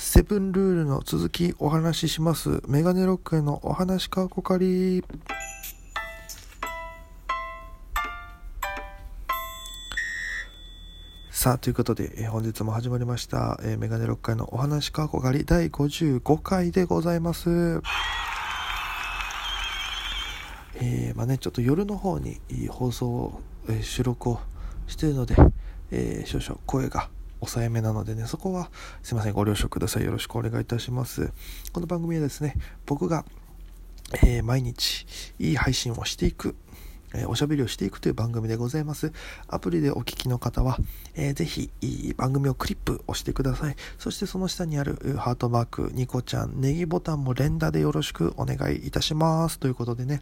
セブンルールの続きお話しします。メガネロックへのお話かこかりさあということで、えー本日も始まりました、えーメガネロックへのお話かこかり第55回でございます。えーまあねちょっと夜の方に放送を、え収録をしているので、え少々声が抑えめなのでねそこはすいませんご了承くださいよろしくお願いいたしますこの番組はですね僕が、えー毎日いい配信をしていくえーおしゃべりをしていくという番組でございます。アプリでお聞きの方は、えーぜひいい番組をクリップ押してください。そしてその下にあるハートマーク、ニコちゃん、ネギボタンも連打でよろしくお願いいたします。ということでね、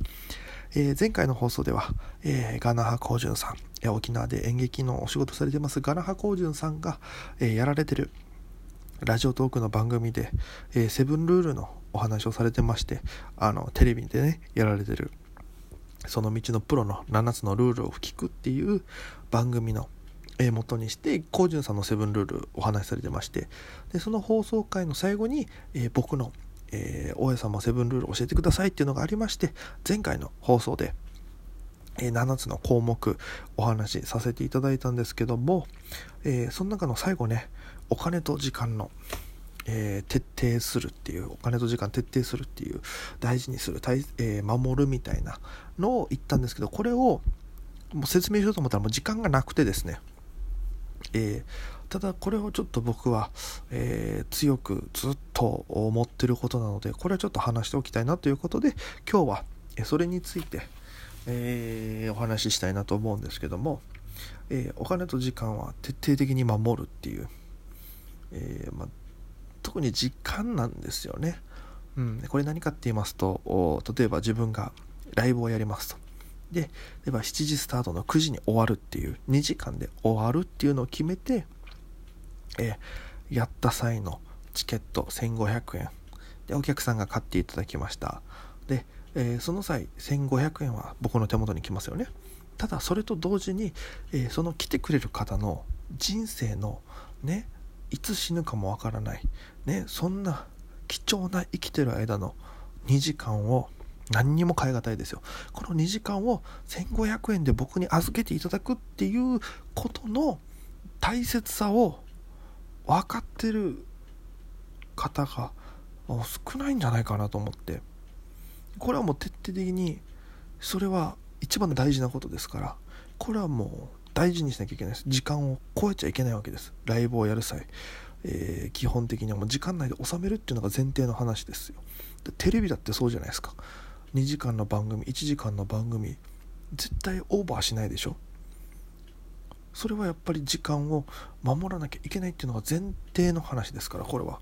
えー前回の放送では、えーガナハコウジュンさん、えー沖縄で演劇のお仕事されてますガナハコウジュンさんが、えやられてるラジオトークの番組で、えセブンルールのお話をされてまして、あの、テレビでね、やられてるその道のプロの7つのルールを聞くっていう番組のえー元にしてコウジュンさんのセブンルールお話しされてましてでその放送回の最後に、えー僕の、えー大家さんもセブンルール教えてくださいっていうのがありまして前回の放送で、えー7つの項目お話しさせていただいたんですけども、えーその中の最後ねお金と時間のえー徹底するっていうお金と時間徹底するっていう大事にする大、え守るみたいなのを言ったんですけどこれをもう説明しようと思ったらもう時間がなくてですね、えーただこれをちょっと僕は、えー強くずっと思ってることなのでこれはちょっと話しておきたいなということで今日はそれについて、えーお話ししたいなと思うんですけども、えーお金と時間は徹底的に守るっていう、えま特に時間なんですよね。うん、これ何かって言いますと例えば自分がライブをやりますと。で例えば7時スタートの9時に終わるっていう2時間で終わるっていうのを決めて、えーやった際のチケット1500円。でお客さんが買っていただきました。で、えーその際1500円は僕の手元に来ますよね。ただそれと同時に、えーその来てくれる方の人生のねいつ死ぬかもわからない、ね、そんな貴重な生きてる間の2時間を何にも代え難いですよ。この2時間を1500円で僕に預けていただくっていうことの大切さを分かってる方が少ないんじゃないかなと思って。これはもう徹底的にそれは一番大事なことですからこれはもう大事にしなきゃいけないです。時間を超えちゃいけないわけです。ライブをやる際、えー基本的にはもう時間内で収めるっていうのが前提の話ですよ。でテレビだってそうじゃないですか。2時間の番組1時間の番組絶対オーバーしないでしょ。それはやっぱり時間を守らなきゃいけないっていうのが前提の話ですからこれは。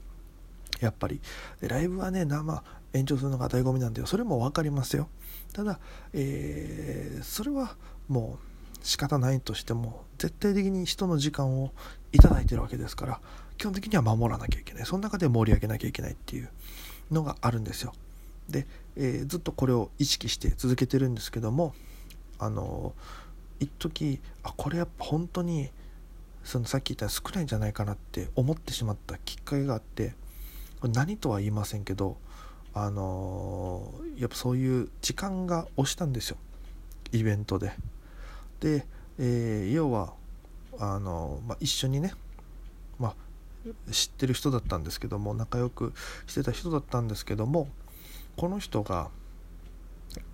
やっぱり。ライブはね生延長するのが醍醐味なんでそれも分かりますよ。ただ、えーそれはもう仕方ないとしても絶対的に人の時間をいただいてるわけですから基本的には守らなきゃいけない。その中で盛り上げなきゃいけないっていうのがあるんですよ。で、えーずっとこれを意識して続けてるんですけどもあの一時あこれやっぱ本当にそのさっき言った少ないんじゃないかなって思ってしまったきっかけがあってこれ何とは言いませんけどあのやっぱそういう時間が押したんですよイベントで。で、えー要はあの、まあ、一緒にね、まあ、知ってる人だったんですけども仲良くしてた人だったんですけどもこの人が、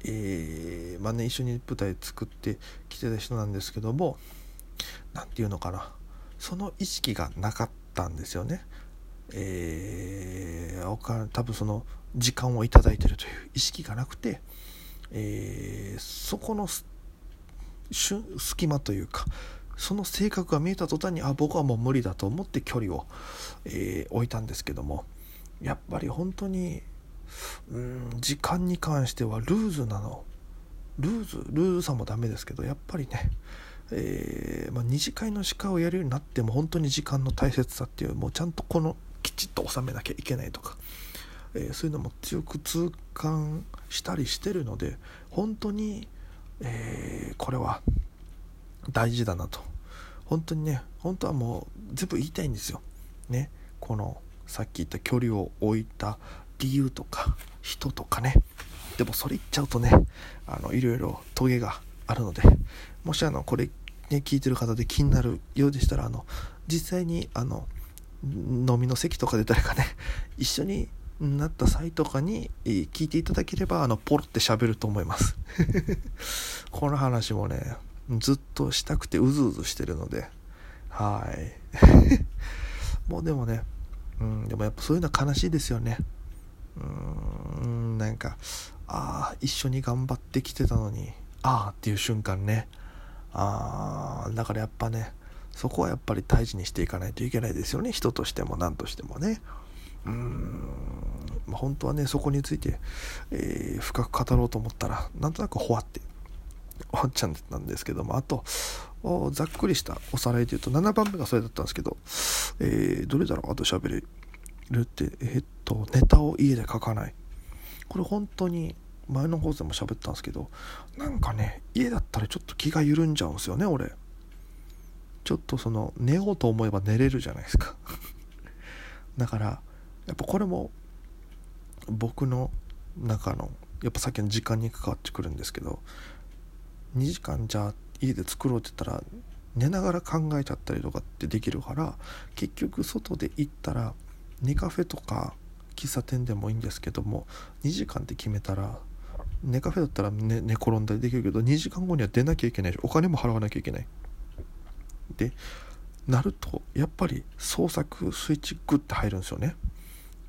えーまあね、一緒に舞台作ってきてた人なんですけども何て言うのかなその意識がなかったんですよね。えー多分その時間をいただいてるという意識がなくて、えーそこの隙間というかその性格が見えた途端にあ僕はもう無理だと思って距離を、えー置いたんですけどもやっぱり本当にうん時間に関してはルーズなの。ルーズルーズさもダメですけどやっぱりね、えーまあ、二次会の司会をやるようになっても本当に時間の大切さっていうもうちゃんとこのきちっと収めなきゃいけないとか、えーそういうのも強く痛感したりしてるので本当に、えーこれは大事だなと。本当にね本当はもう全部言いたいんですよ。ねこのさっき言った距離を置いた理由とか人とかね。でもそれ言っちゃうとねあのいろいろトゲがあるのでもしあのこれね聞いてる方で気になるようでしたらあの実際にあの飲みの席とかで誰かね一緒になった際とかに聞いていただければあのポロって喋ると思います。この話もねずっとしたくてうずうずしてるのではい。もうでもねうんでもやっぱそういうのは悲しいですよね。うーんなんかああ一緒に頑張ってきてたのにああっていう瞬間ね。ああだからやっぱねそこはやっぱり大事にしていかないといけないですよね。人としても何としてもね。うん本当はねそこについて、えー、深く語ろうと思ったらなんとなくほわって終わっちゃったんですけども。あとざっくりしたおさらいで言うと7番目がそれだったんですけど、えー、どれだろう？あと喋れるってえ、っとネタを家で書かない。これ本当に前の放送でも喋ったんですけどなんかね家だったらちょっと気が緩んじゃうんですよね俺。ちょっとその寝ようと思えば寝れるじゃないですか。だからやっぱこれも僕の中のやっぱさっきの時間に関わってくるんですけど2時間じゃあ家で作ろうって言ったら寝ながら考えちゃったりとかってできるから結局外で行ったら寝カフェとか喫茶店でもいいんですけども2時間って決めたら寝カフェだったら寝寝転んだりできるけど2時間後には出なきゃいけないしお金も払わなきゃいけない。でなるとやっぱり創作スイッチグッて入るんですよね。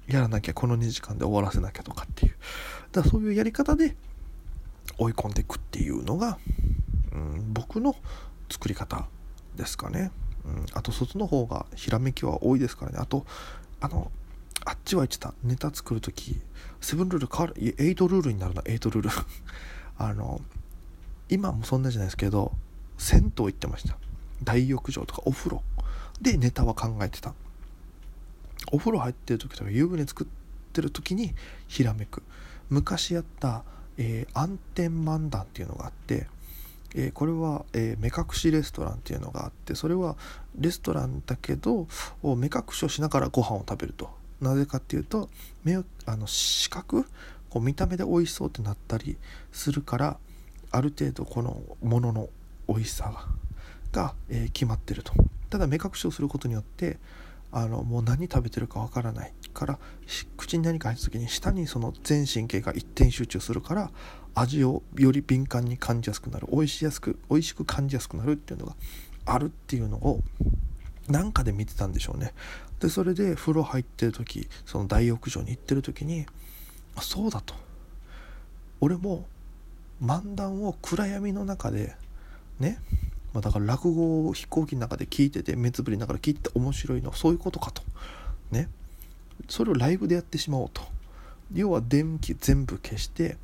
やらなきゃこの2時間で終わらせなきゃとかっていう。だからそういうやり方で追い込んでいくっていうのが、うん、僕の作り方ですかね、うん、あとそっちの方がひらめきは多いですからね。あとあのあっちは言ってた。ネタ作る時セブンルール変わる。いエイトルールになるな。エイトルール。あの今もそんなじゃないですけど銭湯行ってました。大浴場とかお風呂。でネタは考えてた。お風呂入ってる時とか湯船作ってる時にひらめく。昔やった、えー、暗転漫談っていうのがあってえー、これは、えー、目隠しレストランっていうのがあってそれはレストランだけど目隠しをしながらご飯を食べると。なぜかっていうと目あの視覚こう見た目で美味しそうってなったりするからある程度このものの美味しさが、えー、決まってると。ただ目隠しをすることによってあのもう何食べてるかわからないから口に何か入った時に舌にその全神経が一点集中するから味をより敏感に感じやすくなる美味しやすく美味しく感じやすくなるっていうのがあるっていうのをなんかで見てたんでしょうね。でそれで風呂入ってる時その大浴場に行ってる時にあそうだと。俺も漫談を暗闇の中でね、まあ、だから落語を飛行機の中で聞いてて目つぶりながら聞いて面白いのはそういうことかと。ね。それをライブでやってしまおうと。要は電気全部消して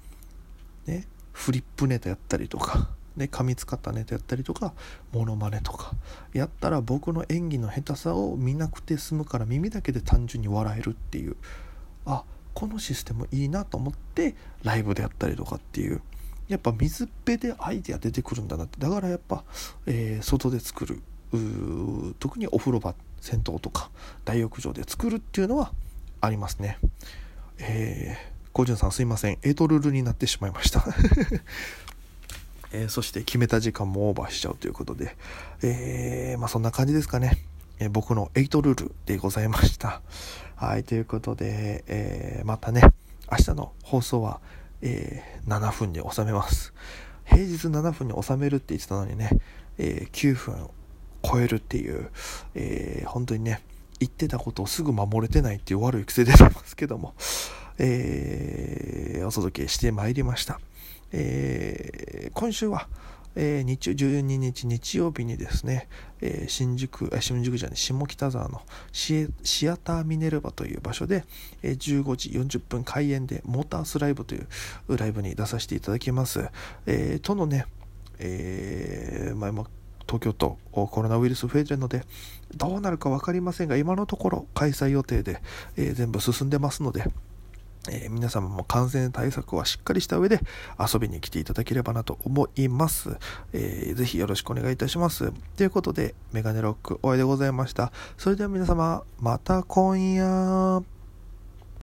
ね。フリップネタやったりとかね、噛みつかったネタやったりとかモノマネとか。やったら僕の演技の下手さを見なくて済むから耳だけで単純に笑えるっていう。あこのシステムいいなと思ってライブでやったりとかっていう。やっぱ水っぺでアイデア出てくるんだなって。だからやっぱ、えー、外で作る特にお風呂場銭湯とか大浴場で作るっていうのはありますね。えー、コジュンさんすいません。エイトルールになってしまいました。えー、そして決めた時間もオーバーしちゃうということで、えー、まあ、そんな感じですかね。え、僕の8ルールでございました。はい、ということで、えまたね、明日の放送は、え7分に収めます。平日7分に収めるって言ってたのにね、え9分超えるっていう、え本当にね、言ってたことをすぐ守れてないっていう悪い癖出てますけども、えーお届けしてまいりました。えー、今週は、えー、日中12日日曜日にですね、えー、新宿、新宿じゃない、下北沢のシアターミネルバという場所で、えー、15時40分開演でモータースライブというライブに出させていただきます。えー、とのね、えー、まあ、東京都コロナウイルス増えてるので、どうなるか分かりませんが、今のところ開催予定で、えー、全部進んでますので、えー、皆様も感染対策はしっかりした上で遊びに来ていただければなと思います。えー、ぜひよろしくお願いいたします。ということで、メガネロックお会いでございました。それでは皆様、また今夜。